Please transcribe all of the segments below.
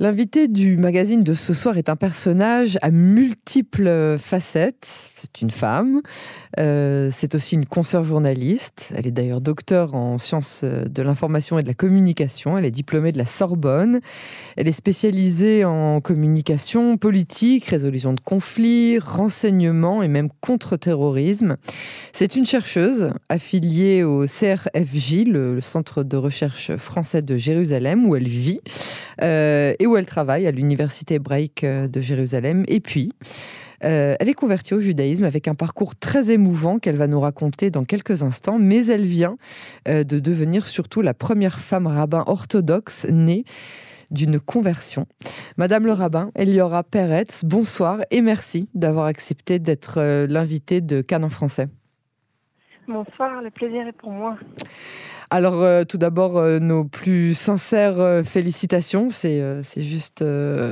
L'invité du magazine de ce soir est un personnage à multiples facettes. C'est une femme, euh, c'est aussi une consoeur journaliste. Elle est d'ailleurs docteur en sciences de l'information et de la communication. Elle est diplômée de la Sorbonne. Elle est spécialisée en communication politique, résolution de conflits, renseignement et même contre-terrorisme. C'est une chercheuse affiliée au CRFJ, le Centre de recherche français de Jérusalem, où elle vit. Euh, où elle travaille à l'université hébraïque euh, de Jérusalem. Et puis, euh, elle est convertie au judaïsme avec un parcours très émouvant qu'elle va nous raconter dans quelques instants, mais elle vient de devenir surtout la première femme rabbin orthodoxe née d'une conversion. Madame le rabbin, Eliora Peretz, bonsoir et merci d'avoir accepté d'être l'invitée de Cannes en français. Bonsoir, le plaisir est pour moi. Alors, euh, tout d'abord, euh, nos plus sincères euh, félicitations. C'est juste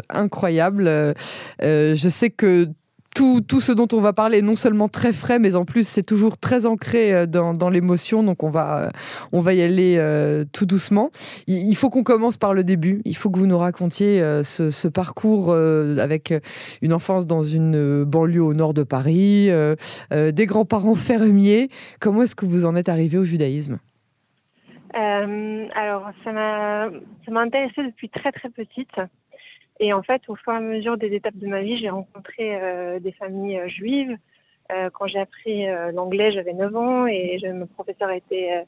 incroyable. je sais que tout, tout, ce dont on va parler est non seulement très frais, mais en plus c'est toujours très ancré dans, dans l'émotion. Donc on va, on va y aller tout doucement. Il, faut qu'on commence par le début. Il faut que vous nous racontiez ce, ce, parcours avec une enfance dans une banlieue au nord de Paris, des grands-parents fermiers. Comment est-ce que vous en êtes arrivé au judaïsme? Euh, alors, ça m'a, intéressée depuis très très petite. Et en fait, au fur et à mesure des étapes de ma vie, j'ai rencontré euh, des familles euh, juives. Euh, quand j'ai appris l'anglais, j'avais 9 ans et je, mon professeur était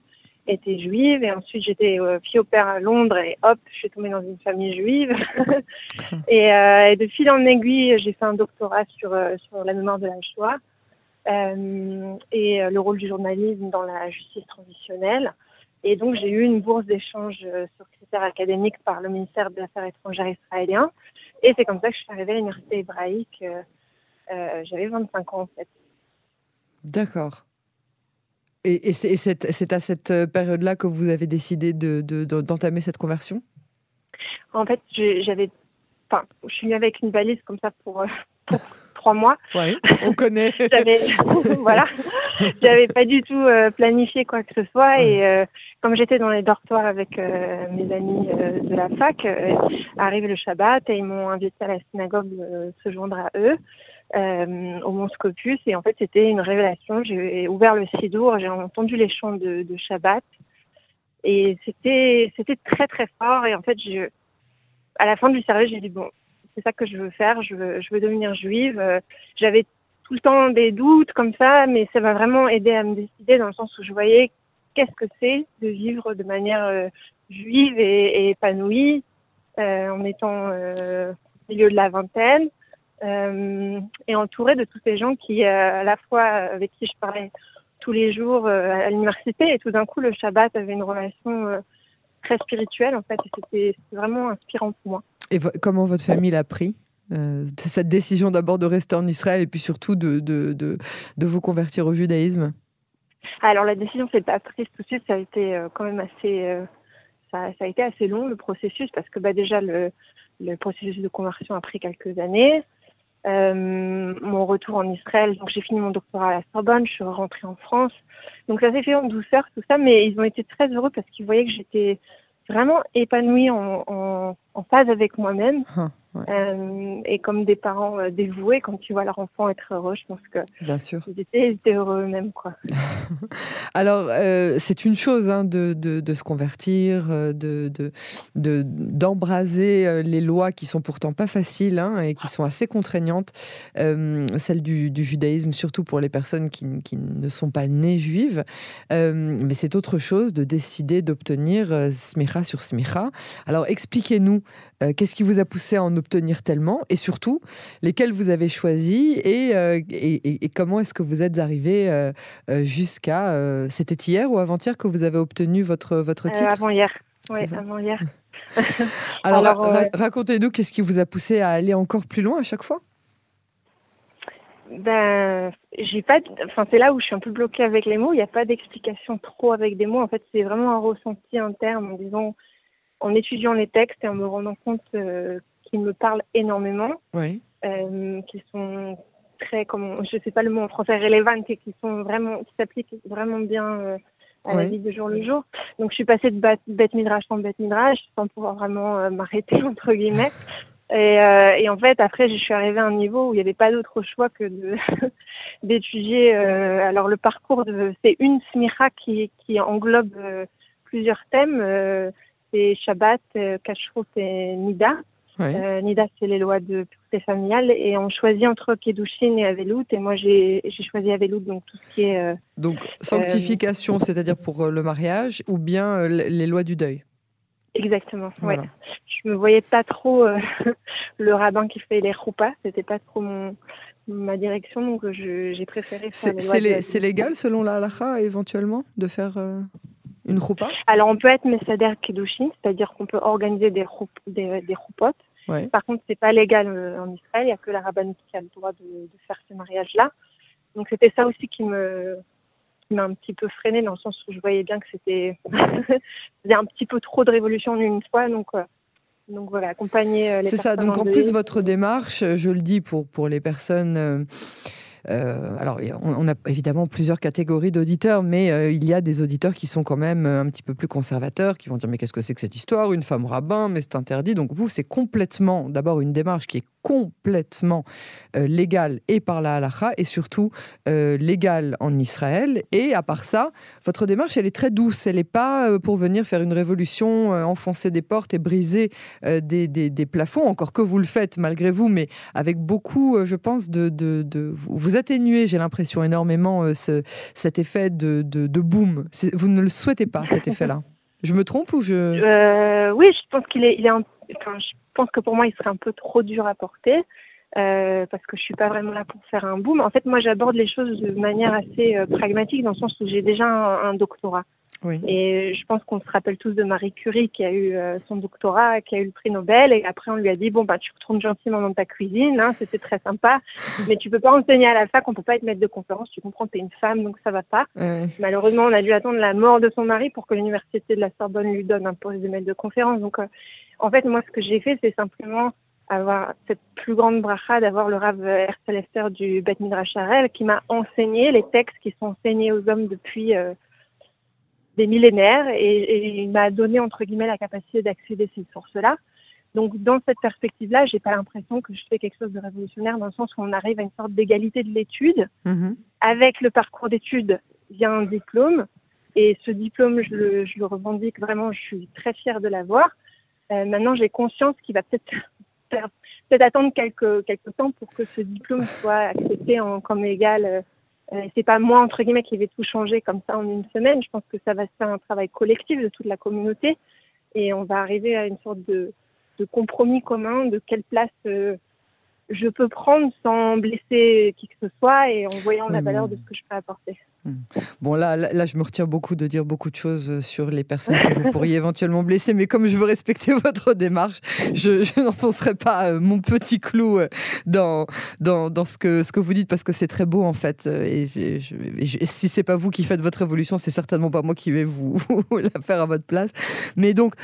était juive. Et ensuite, j'étais fille au père à Londres et hop, je suis tombée dans une famille juive. et, et, de fil en aiguille, j'ai fait un doctorat sur sur la mémoire de la Shoah et le rôle du journalisme dans la justice transitionnelle. Et donc, j'ai eu une bourse d'échange euh, sur critères académiques par le ministère des Affaires étrangères israélien. Et c'est comme ça que je suis arrivée à l'université hébraïque. Euh, euh J'avais 25 ans, en fait. D'accord. Et, et c'est à cette période-là que vous avez décidé d'entamer de, cette conversion? En fait, j'avais. Enfin, je suis venue avec une valise comme ça pour, pour trois mois. Oui, on connaît. voilà, j'avais pas du tout euh, planifié quoi que ce soit et euh, comme j'étais dans les dortoirs avec euh, mes amis de la fac, arrive le Shabbat et ils m'ont invité à la synagogue se joindre à eux. au Mont Scopus et en fait c'était une révélation. J'ai ouvert le Sidour, j'ai entendu les chants de, de Shabbat et c'était c'était très très fort et en fait je à la fin du service j'ai dit bon c'est ça que je veux faire, je veux, je veux devenir juive. Euh, j'avais tout le temps des doutes comme ça, mais ça m'a vraiment aidé à me décider dans le sens où je voyais qu'est-ce que c'est de vivre de manière euh, juive et, épanouie euh, en étant euh, au milieu de la vingtaine euh, et entourée de tous ces gens qui, à la fois avec qui je parlais tous les jours à l'université et tout d'un coup le Shabbat avait une relation très spirituelle en fait et c'était vraiment inspirant pour moi. Et comment votre famille l'a pris euh, cette décision d'abord de rester en Israël et puis surtout de, de, de, vous convertir au judaïsme? Alors la décision s'est pas prise tout de suite, ça a été euh, quand même assez, euh, ça, a été assez long le processus parce que bah, déjà le, le processus de conversion a pris quelques années. Mon retour en Israël, donc j'ai fini mon doctorat à la Sorbonne, je suis rentrée en France, donc ça s'est fait en douceur tout ça, mais ils ont été très heureux parce qu'ils voyaient que j'étais vraiment épanouie en, en, en phase avec moi-même. Euh, et comme des parents euh, dévoués, quand tu vois leur enfant être heureux, je pense que Bien sûr. ils, étaient, heureux eux-mêmes. Quoi. Alors, euh, c'est une chose hein, de, de, de, se convertir, de, de, d'embraser les lois qui sont pourtant pas faciles hein, et qui sont assez contraignantes, celles du, du, judaïsme, surtout pour les personnes qui, qui ne sont pas nées juives. mais c'est autre chose de décider d'obtenir smicha sur smicha. Alors, expliquez-nous qu'est-ce qui vous a poussé en obtenir tellement et surtout lesquels vous avez choisis et, euh, et, et, comment est-ce que vous êtes arrivé euh, euh, jusqu'à. C'était hier ou avant-hier que vous avez obtenu votre, votre titre? Avant-hier. Oui, avant-hier. Alors, racontez-nous qu'est-ce qui vous a poussé à aller encore plus loin à chaque fois? Ben, j'ai pas. Enfin, c'est là où je suis un peu bloquée avec les mots. Il n'y a pas d'explication trop avec des mots. En fait, c'est vraiment un ressenti interne en disant, en étudiant les textes et en me rendant compte qui me parlent énormément, oui. euh, qui sont très, comme je sais pas le mot en français, relevant, et qui sont vraiment, qui s'appliquent vraiment bien euh, à la vie de jour le jour. Donc je suis passée de bête midrash en bête midrash sans pouvoir vraiment m'arrêter entre guillemets. Et, euh, et, en fait, après, je suis arrivée à un niveau où il n'y avait pas d'autre choix que d'étudier. Euh, alors le parcours, c'est une smicha qui, qui englobe euh, plusieurs thèmes. Euh, c'est Shabbat, euh, Kashrut et Nida. Ouais. Nida, c'est les lois de pureté familiale. Et on choisit entre Kedushin et Avelout. Et moi, j'ai, choisi Avelout, donc tout ce qui est... donc, sanctification, c'est-à-dire pour le mariage, ou bien les lois du deuil? Exactement, ouais. Je me voyais pas trop euh, le rabbin qui fait les roupas, c'était pas trop mon, ma direction, donc j'ai préféré faire C'est légal selon la halakha éventuellement de faire euh, une roupa Alors on peut être Messader Kedushin, c'est-à-dire qu'on peut organiser des, des, des roupotes. Par contre, c'est pas légal euh, en Israël, il n'y a que la rabbin qui a le droit de, de faire ce mariage-là. Donc c'était ça aussi qui me m'a un petit peu freiné dans le sens où je voyais bien que c'était un petit peu trop de révolution en une fois. Donc, euh, donc voilà, accompagner euh, les C'est ça. Donc en plus, votre démarche, je le dis pour, pour les personnes. Euh, alors, on, a évidemment plusieurs catégories d'auditeurs, mais euh, il y a des auditeurs qui sont quand même euh, un petit peu plus conservateurs, qui vont dire mais qu'est-ce que c'est que cette histoire? Une femme rabbin, mais c'est interdit. Donc vous, c'est complètement, d'abord, une démarche qui est complètement légale et par la halakha, et surtout légale en Israël. Et à part ça, votre démarche, elle est très douce. Elle n'est pas pour venir faire une révolution, enfoncer des portes et briser des, des, plafonds, encore que vous le faites malgré vous, mais avec beaucoup, je pense, de, de, de vous atténuez, j'ai l'impression, énormément euh, ce, cet effet de, de, boom. Vous ne le souhaitez pas, cet effet-là? Je me trompe ou je... Euh, oui, je pense qu'il est, il est je pense que pour moi, il serait un peu trop dur à porter. Euh, parce que je suis pas vraiment là pour faire un boom. En fait, moi, j'aborde les choses de manière assez pragmatique, dans le sens où j'ai déjà un doctorat. Et je pense qu'on se rappelle tous de Marie Curie qui a eu euh, son doctorat, qui a eu le prix Nobel, et après on lui a dit bon bah tu retournes gentiment dans ta cuisine, hein, c'était très sympa, mais tu peux pas enseigner à la fac, on peut pas être maître de conférence, tu comprends, t'es une femme donc ça va pas. Malheureusement, on a dû attendre la mort de son mari pour que l'université de la Sorbonne lui donne un poste de maître de conférence. Donc euh, en fait, moi ce que j'ai fait, c'est simplement avoir cette plus grande bracha d'avoir le Rav Herzl Esther du Beth Midrash Harel qui m'a enseigné les textes qui sont enseignés aux hommes depuis euh, des millénaires et, il m'a donné entre guillemets la capacité d'accéder à ces sources-là. Donc dans cette perspective-là, j'ai pas l'impression que je fais quelque chose de révolutionnaire dans le sens où on arrive à une sorte d'égalité de l'étude. Mm-hmm. Avec le parcours d'études vient un diplôme et ce diplôme, je le, je le revendique vraiment, je suis très fière de l'avoir. Euh, maintenant, j'ai conscience qu'il va peut-être peut-être attendre quelques quelques temps pour que ce diplôme soit accepté en, comme égal euh, c'est pas moi entre guillemets qui vais tout changer comme ça en une semaine. Je pense que ça va se faire un travail collectif de toute la communauté et on va arriver à une sorte de, de compromis commun de quelle place euh, je peux prendre sans blesser qui que ce soit et en voyant la valeur de ce que je peux apporter. Hmm. Bon, là, là, je me retiens beaucoup de dire beaucoup de choses euh, sur les personnes que vous pourriez éventuellement blesser, mais comme je veux respecter votre démarche, je, n'enfoncerai pas euh, mon petit clou euh, dans, dans, dans, ce, que, ce que vous dites parce que c'est très beau en fait. Et, et, et si c'est pas vous qui faites votre évolution, c'est certainement pas moi qui vais vous, la faire à votre place. Mais donc,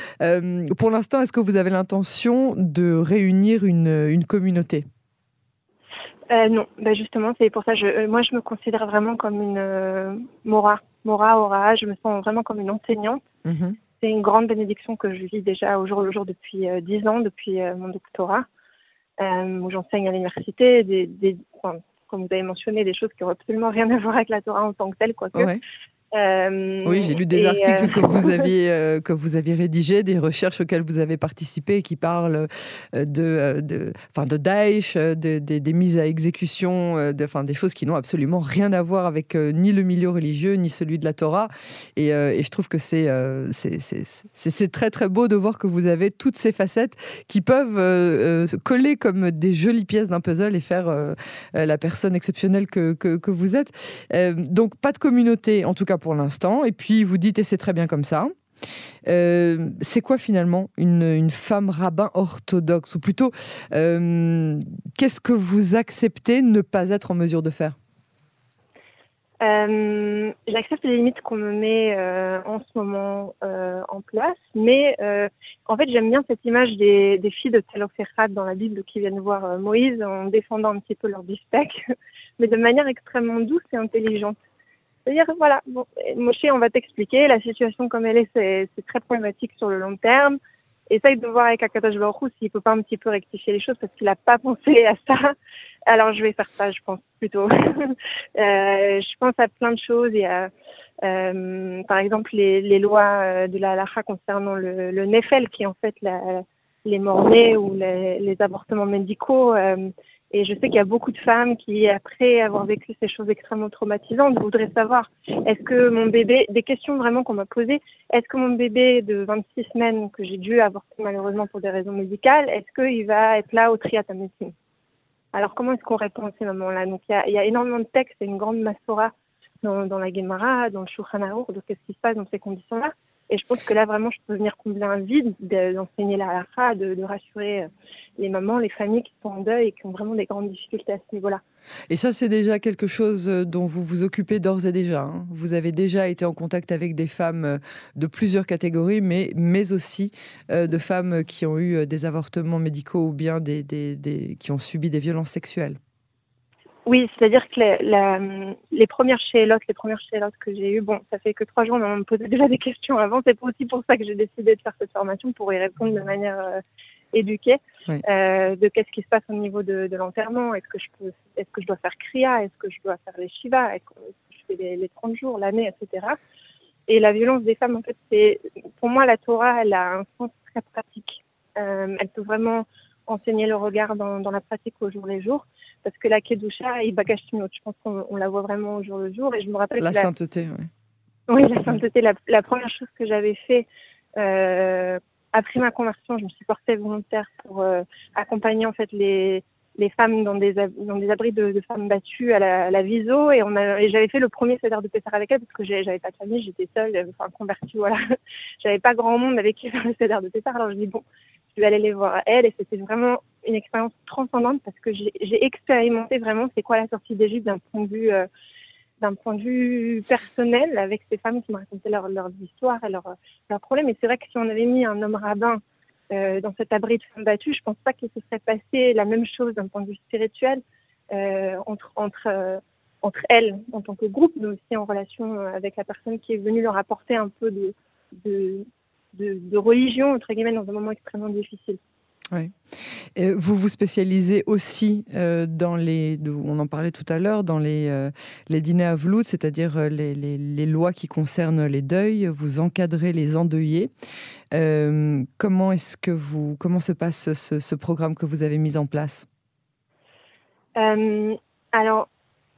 pour l'instant, est-ce que vous avez l'intention de réunir une, une communauté? Euh, non, bah justement, c'est pour ça. Je, euh, moi, je me considère vraiment comme une euh, Mora, Mora, Ora. Je me sens vraiment comme une enseignante. Mhm. C'est une grande bénédiction que je vis déjà au jour le jour depuis dix ans, depuis mon doctorat, où j'enseigne à l'université, des, des comme vous avez mentionné, des choses qui n'ont absolument rien à voir avec la Torah en tant que telle, quoique. Euh, oui, j'ai lu des articles que vous euh, aviez euh, que vous aviez rédigés, des recherches auxquelles vous avez participé, qui parlent de de enfin de Daesh, des de, mises à exécution, de, des choses qui n'ont absolument rien à voir avec ni le milieu religieux ni celui de la Torah. Et, et je trouve que c'est c'est très très beau de voir que vous avez toutes ces facettes qui peuvent coller comme des jolies pièces d'un puzzle et faire la personne exceptionnelle que, que, que vous êtes. donc pas de communauté, en tout cas pour l'instant. Et puis vous dites, et c'est très bien comme ça. Euh, c'est quoi finalement une, femme rabbin orthodoxe? Ou plutôt, euh, qu'est-ce que vous acceptez ne pas être en mesure de faire? Euh, J'accepte les limites qu'on me met en ce moment en place, mais en fait j'aime bien cette image des, filles de Telophérat dans la Bible qui viennent voir Moïse en défendant un petit peu leur bifteck, mais de manière extrêmement douce et intelligente. C'est-à-dire, voilà, bon, Moshe, on va t'expliquer, la situation comme elle est, c'est très problématique sur le long terme. Essaye de voir avec Akatosh Baruch s'il peut pas un petit peu rectifier les choses parce qu'il n'a pas pensé à ça. Alors, je vais faire ça, je pense, plutôt. euh, je pense à plein de choses. Y a, euh, par exemple, les, les lois euh, de la halakha concernant le, le Nefel, qui est en fait la, les morts-nés ou les, les, avortements médicaux. Euh, et je sais qu'il y a beaucoup de femmes qui, après avoir vécu ces choses extrêmement traumatisantes, voudraient savoir est-ce que mon bébé, des questions vraiment qu'on m'a posées, est-ce que mon bébé de 26 semaines que j'ai dû avorter malheureusement pour des raisons médicales, est-ce qu'il va être là au triat médecine Alors comment est-ce qu'on répond à ces moments-là? Donc il y, a, énormément de textes et une grande massora dans, la Gemara, dans le Shulchan Aruch, de qu'est-ce qui se passe dans ces conditions-là. Et je pense que là, vraiment, je peux venir combler un vide, d'enseigner la halakha, de, de, rassurer euh, les mamans, les familles qui sont en deuil et qui ont vraiment des grandes difficultés à ce niveau-là. Et ça, c'est déjà quelque chose euh, dont vous vous occupez d'ores et déjà. Hein. Vous avez déjà été en contact avec des femmes euh, de plusieurs catégories, mais, mais aussi euh, de femmes qui ont eu des avortements médicaux ou bien des, des, des qui ont subi des violences sexuelles. Oui, c'est-à-dire que les, la, les premières chélotes, les premières chélotes que j'ai eues, bon, ça fait que trois jours, mais on me posait déjà des questions avant. C'est aussi pour ça que j'ai décidé de faire cette formation, pour y répondre de manière euh, éduquée, oui. euh, de qu'est-ce qui se passe au niveau de, de l'enterrement. Est-ce que je peux, est-ce que je dois faire kriya, est-ce que je dois faire les shiva, est-ce que je fais les, les 30 jours, l'année, etc. Et la violence des femmes, en fait, c'est, pour moi, la Torah, elle a un sens très pratique. Euh, elle peut vraiment enseigner le regard dans, dans la pratique au jour les jours parce que la Kedusha et Bakashtimot, je pense qu'on on la voit vraiment au jour le jour. Et je me rappelle la sainteté, oui. Oui, la sainteté. La, la première chose que j'avais fait euh, après ma conversion, je me suis portée volontaire pour euh, accompagner en fait les les femmes dans des dans des abris de, de femmes battues à la, à la Viso. Et on a et j'avais fait le premier cédère de Pessar avec elle parce que j'avais pas de famille, j'étais seule, enfin convertie voilà, j'avais pas grand monde avec qui faire le cédère de Pessar alors je dis bon je vais aller les voir à elle. Et c'était vraiment une expérience transcendante parce que j'ai expérimenté vraiment c'est quoi la sortie d'Égypte d'un point de vue euh, d'un point de vue personnel avec ces femmes qui me racontaient leur, leurs histoires et leurs leur problèmes. Et c'est vrai que si on avait mis un homme rabbin euh, dans cet abri de femmes battues, je pense pas qu'il se serait passé la même chose d'un point de vue spirituel euh, entre entre euh, entre elles en tant que groupe, mais aussi en relation avec la personne qui est venue leur apporter un peu de, de, de religion entre guillemets dans un moment extrêmement difficile. Vous vous spécialisez aussi euh, dans les, on en parlait tout à l'heure, dans les, euh, les dîners à velours, c'est-à-dire les, les, les, lois qui concernent les deuils. Vous encadrez les endeuillés. Euh, comment est-ce que vous, comment se passe ce, programme que vous avez mis en place? Alors,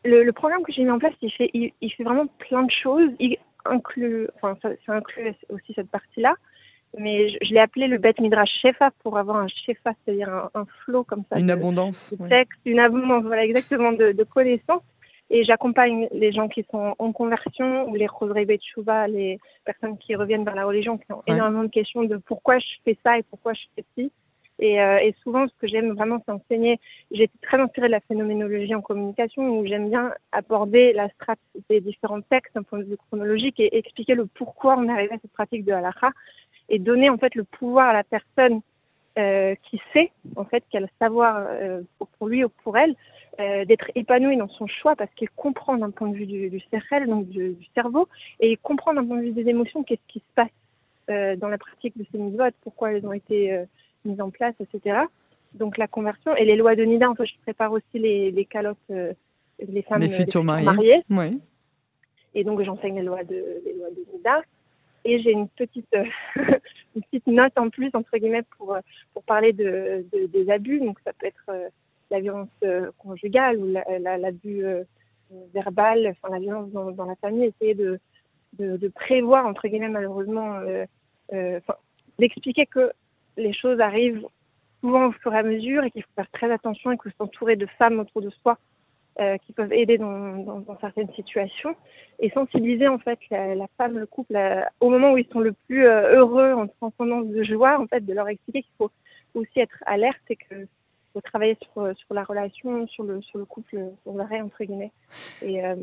le, programme que j'ai mis en place, il fait, il, fait vraiment plein de choses. Il inclut, enfin, ça inclut aussi cette partie-là mais je, je l'ai appelé le Bet Midrash Shefa pour avoir un Shefa, c'est-à-dire un, un flot comme ça. Une de, abondance. De texte, ouais. Une abondance, voilà, exactement, de, de connaissances. Et j'accompagne les gens qui sont en conversion ou les Chosrei Betchouva, les personnes qui reviennent vers la religion, qui ont ouais. énormément de questions de pourquoi je fais ça et pourquoi je fais ci. Et, euh, et souvent, ce que j'aime vraiment, c'est enseigner. J'ai été très inspirée de la phénoménologie en communication, où j'aime bien aborder la strate des différents textes d'un point de vue chronologique et expliquer le pourquoi on est arrivé à cette pratique de halakha et donner en fait le pouvoir à la personne euh, qui sait en fait qu'elle savoir euh, pour lui ou pour elle euh, d'être épanouie dans son choix parce qu'elle comprend d'un point de vue du, du cerveau donc du, du, cerveau et comprend d'un point de vue des émotions qu'est-ce qui se passe euh, dans la pratique de ces mitzvot pourquoi elles ont été euh, mises en place etc donc la conversion et les lois de Nida en fait je prépare aussi les, les calottes euh, les femmes les futures les mariées, mariées. Oui. et donc j'enseigne les lois de les lois de Nida et j'ai une petite une petite note en plus entre guillemets pour pour parler de, de des abus. Donc ça peut être euh, la violence euh, conjugale ou l'abus la, la, euh, verbal enfin la violence dans, dans, la famille. Essayer de, de, de prévoir entre guillemets malheureusement d'expliquer que les choses arrivent souvent au fur et à mesure et qu'il faut faire très attention et que s'entourer de femmes autour de soi euh, qui peuvent aider dans, certaines situations et sensibiliser en fait la, femme, le couple la, au moment où ils sont le plus euh, heureux en transcendance de joie, en fait, de leur expliquer qu'il faut aussi être alerte et que faut travailler sur, la relation, sur le, couple, sur l'arrêt entre guillemets. Et, euh,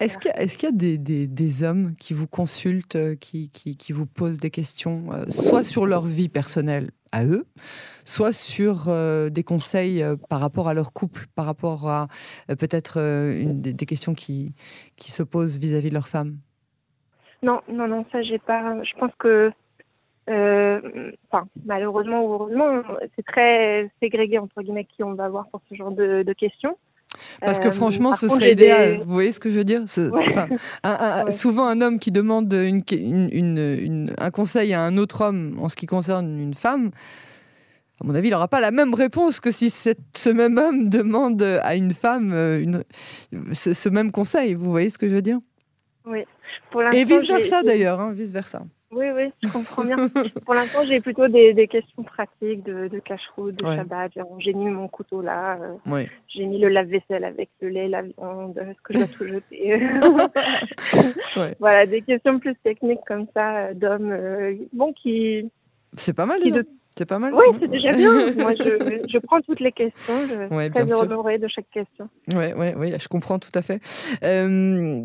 Est-ce qu'il y, a des, hommes qui vous consultent, euh, qui, vous posent des questions, euh, soit sur leur vie personnelle à eux, soit sur euh, des conseils par rapport à leur couple, par rapport à peut-être des, des, questions qui, qui se posent vis-à-vis de leur femme Non, non, non, ça j'ai pas. Je pense que, malheureusement ou heureusement, c'est très ségrégué entre guillemets qui on va voir pour ce genre de questions. Parce que euh, franchement, ce serait idéal. Vous voyez ce que je veux dire? Souvent, un homme qui demande une, un conseil à un autre homme en ce qui concerne une femme, à mon avis, il n'aura pas la même réponse que si ce même homme demande à une femme euh, une, ce, même conseil. Vous voyez ce que je veux dire? Oui. Et vice-versa d'ailleurs, hein, vice-versa. Oui, oui, je comprends bien. Pour l'instant, j'ai plutôt des, des, questions pratiques de, de cache-route, de Shabbat. J'ai mis mon couteau là. Euh, j'ai mis le lave-vaisselle avec le lait, la viande. Est-ce que je dois tout jeter Voilà, des questions plus techniques comme ça, euh, d'hommes, euh, bon, qui. C'est pas mal. C'est pas mal. Oui, c'est déjà bien. Moi, je, je, prends toutes les questions. Je suis très honorée de chaque question. Oui, ouais, ouais, je comprends tout à fait. Euh,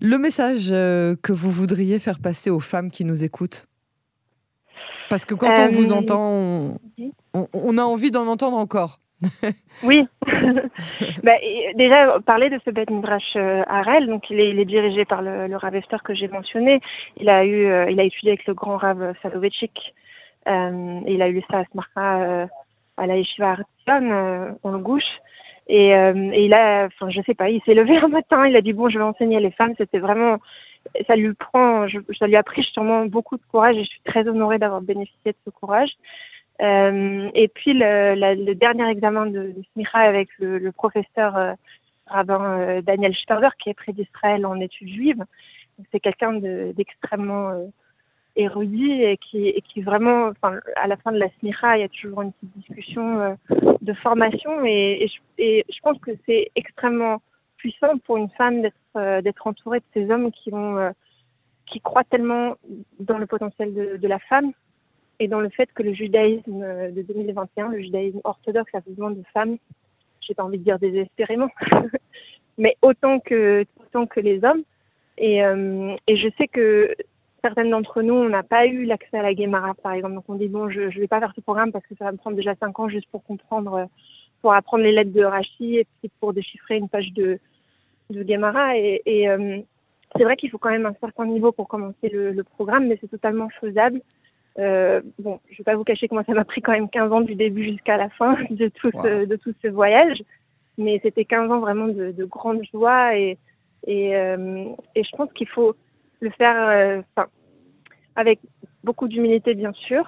le message euh, que vous voudriez faire passer aux femmes qui nous écoutent? Parce que quand on vous euh, entend, on, on, a envie d'en entendre encore. oui. bah, déjà, parler de ce Beth Midrash Harel, donc il est, il est, dirigé par le, le Rav Esther que j'ai mentionné. Il a, eu, il a étudié avec le grand Rav Saloveitchik il a eu ça à Smarka euh, à la Yeshiva Artion, euh, en gauche. Et, et, il a, enfin, je sais pas, il s'est levé un matin, il a dit bon, je vais enseigner les femmes. C'était vraiment, ça lui prend, je, ça lui a pris sûrement beaucoup de courage et je suis très honorée d'avoir bénéficié de ce courage. Euh, et puis le, le, dernier examen de, de avec le, le professeur euh, rabbin Daniel Sperber qui est près d'Israël en études juives. C'est quelqu'un d'extrêmement érudit et qui, et qui vraiment, à la fin de la SMIRA, il y a toujours une petite discussion euh, de formation et, je, pense que c'est extrêmement puissant pour une femme d'être euh, d'être entourée de ces hommes qui vont euh, qui croient tellement dans le potentiel de, la femme et dans le fait que le judaïsme de 2021, le judaïsme orthodoxe a besoin de femmes, j'ai pas envie de dire désespérément, mais autant que autant que les hommes. Et je sais que certaines d'entre nous, on n'a pas eu l'accès à la Guémara, par exemple. Donc on dit, bon, je ne vais pas faire ce programme parce que ça va me prendre déjà cinq ans juste pour comprendre, euh, pour apprendre les lettres de Rashi et puis pour déchiffrer une page de, de. Et, et euh, c'est vrai qu'il faut quand même un certain niveau pour commencer le, le programme, mais c'est totalement faisable. Euh, bon, je vais pas vous cacher que moi, ça m'a pris quand même 15 ans du début jusqu'à la fin de tout, ce, de tout ce voyage. Mais c'était 15 ans vraiment de, de grande joie et, et, euh, et je pense qu'il faut le faire euh, avec beaucoup d'humilité bien sûr,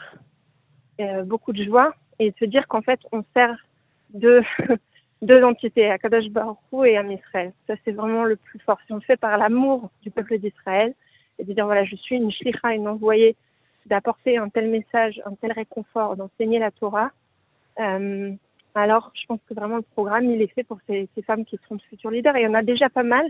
euh, beaucoup de joie et se dire qu'en fait on sert deux, entités, Akadosh Baruch et Am Israël. Ça c'est vraiment le plus fort. Si on le fait par l'amour du peuple d'Israël et de dire voilà je suis une shlicha, une envoyée d'apporter un tel message, un tel réconfort, d'enseigner la Torah, euh, alors je pense que vraiment le programme il est fait pour ces, ces femmes qui seront de futurs leaders. Et il y en a déjà pas mal.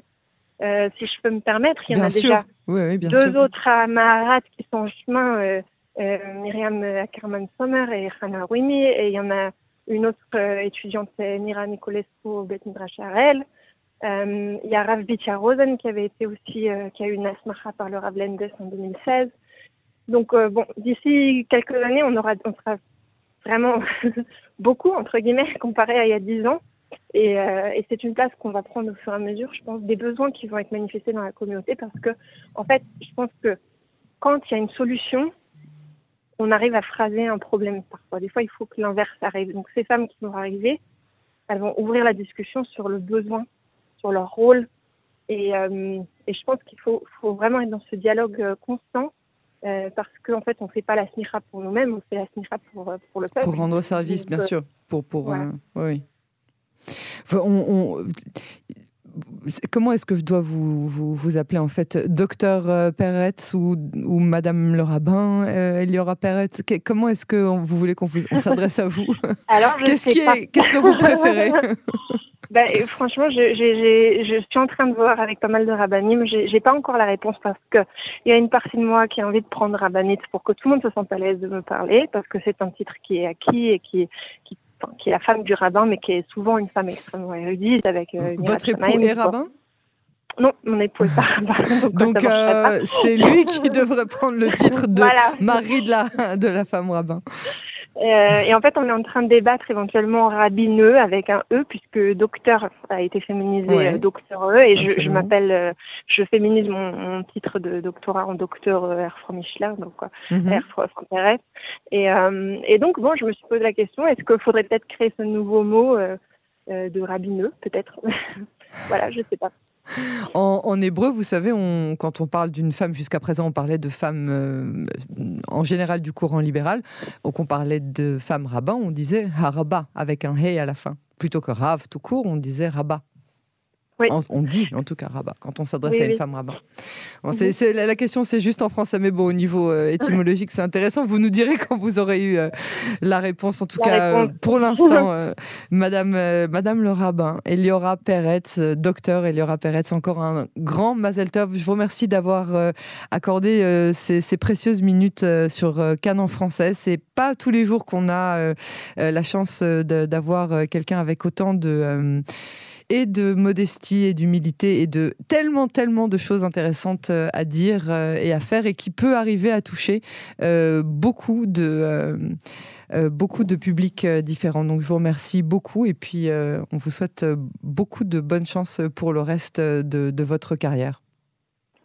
Euh, si je peux me permettre. Il y en a déjà deux autres à Maharat qui sont en chemin, euh, euh, Myriam Ackerman Sommer et Hannah Rumi, et il y en a une autre euh, étudiante, Mira Nicolescu au Bet Midrash. Euh, il y a Rav Bitya Rosen qui avait été aussi, qui a eu une asmacha par le Rav Lendes en 2016. Donc bon, d'ici quelques années, on aura, on sera vraiment beaucoup entre guillemets comparé à il y a dix ans. Et, euh, et c'est une place qu'on va prendre au fur et à mesure, je pense, des besoins qui vont être manifestés dans la communauté parce que, en fait, je pense que quand il y a une solution, on arrive à phraser un problème parfois. Des fois, il faut que l'inverse arrive. Donc, ces femmes qui vont arriver, elles vont ouvrir la discussion sur le besoin, sur leur rôle. Et, euh, et je pense qu'il faut, faut, vraiment être dans ce dialogue euh, constant euh, parce qu'en en fait, on ne fait pas la smicha pour nous-mêmes, on fait la pour, pour le peuple. Pour rendre service, bien sûr. Pour, pour, oui. On, comment est-ce que je dois vous, vous, appeler en fait? Docteur euh, Peretz ou, ou Madame le rabbin euh, Eliora Peretz Comment est-ce que vous voulez qu'on s'adresse à vous? Qu'est-ce qu'est-ce que vous préférez? Bah, franchement, je, je, suis en train de voir avec pas mal de rabbinim. J'ai pas encore la réponse parce que il y a une partie de moi qui a envie de prendre rabbinite pour que tout le monde se sente à l'aise de me parler parce que c'est un titre qui est acquis et qui, qui qui est la femme du rabbin, mais qui est souvent une femme extrêmement érudite. Avec, euh, Votre époux est rabbin? Non, mon époux est pas Donc, euh, c'est lui qui devrait prendre le titre de mari de la, de la femme rabbin. Euh, et en fait, on est en train de débattre éventuellement rabbineux avec un E, puisque docteur a été féminisé euh, docteur E, et je, je m'appelle, euh, je féminise mon, mon, titre de doctorat en docteur euh, R. Michler, donc quoi, mm R. Et, et donc, bon, je me suis posé la question, est-ce qu'il faudrait peut-être créer ce nouveau mot de rabbineux, peut-être? Voilà, je sais pas. En, hébreu, vous savez, quand on parle d'une femme, jusqu'à présent, on parlait de femmes euh, en général du courant libéral. Donc, on parlait de femmes rabbins, on disait haraba avec un hey à la fin. Plutôt que rav tout court, on disait rabat. On, dit en tout cas rabat quand on s'adresse à une femme rabat. Mhm. la, question c'est juste en français, mais bon, au niveau euh, étymologique, c'est intéressant. Vous nous direz quand vous aurez eu euh, la réponse. En tout cas, euh, pour l'instant, Madame, Madame le rabbin, Eliora Peretz, docteur Eliora Peretz, encore un grand Mazel Tov. Je vous remercie d'avoir accordé ces, ces, précieuses minutes sur Cannes en français. C'est pas tous les jours qu'on a la chance d'avoir quelqu'un avec autant de et de modestie et d'humilité et de tellement, tellement de choses intéressantes euh, à dire euh, et à faire et qui peut arriver à toucher euh, beaucoup de... beaucoup de publics différents. Donc je vous remercie beaucoup et puis on vous souhaite beaucoup de bonne chance pour le reste de, de, votre carrière.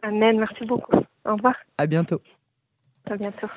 Amen, merci beaucoup. Au revoir. À bientôt. À bientôt.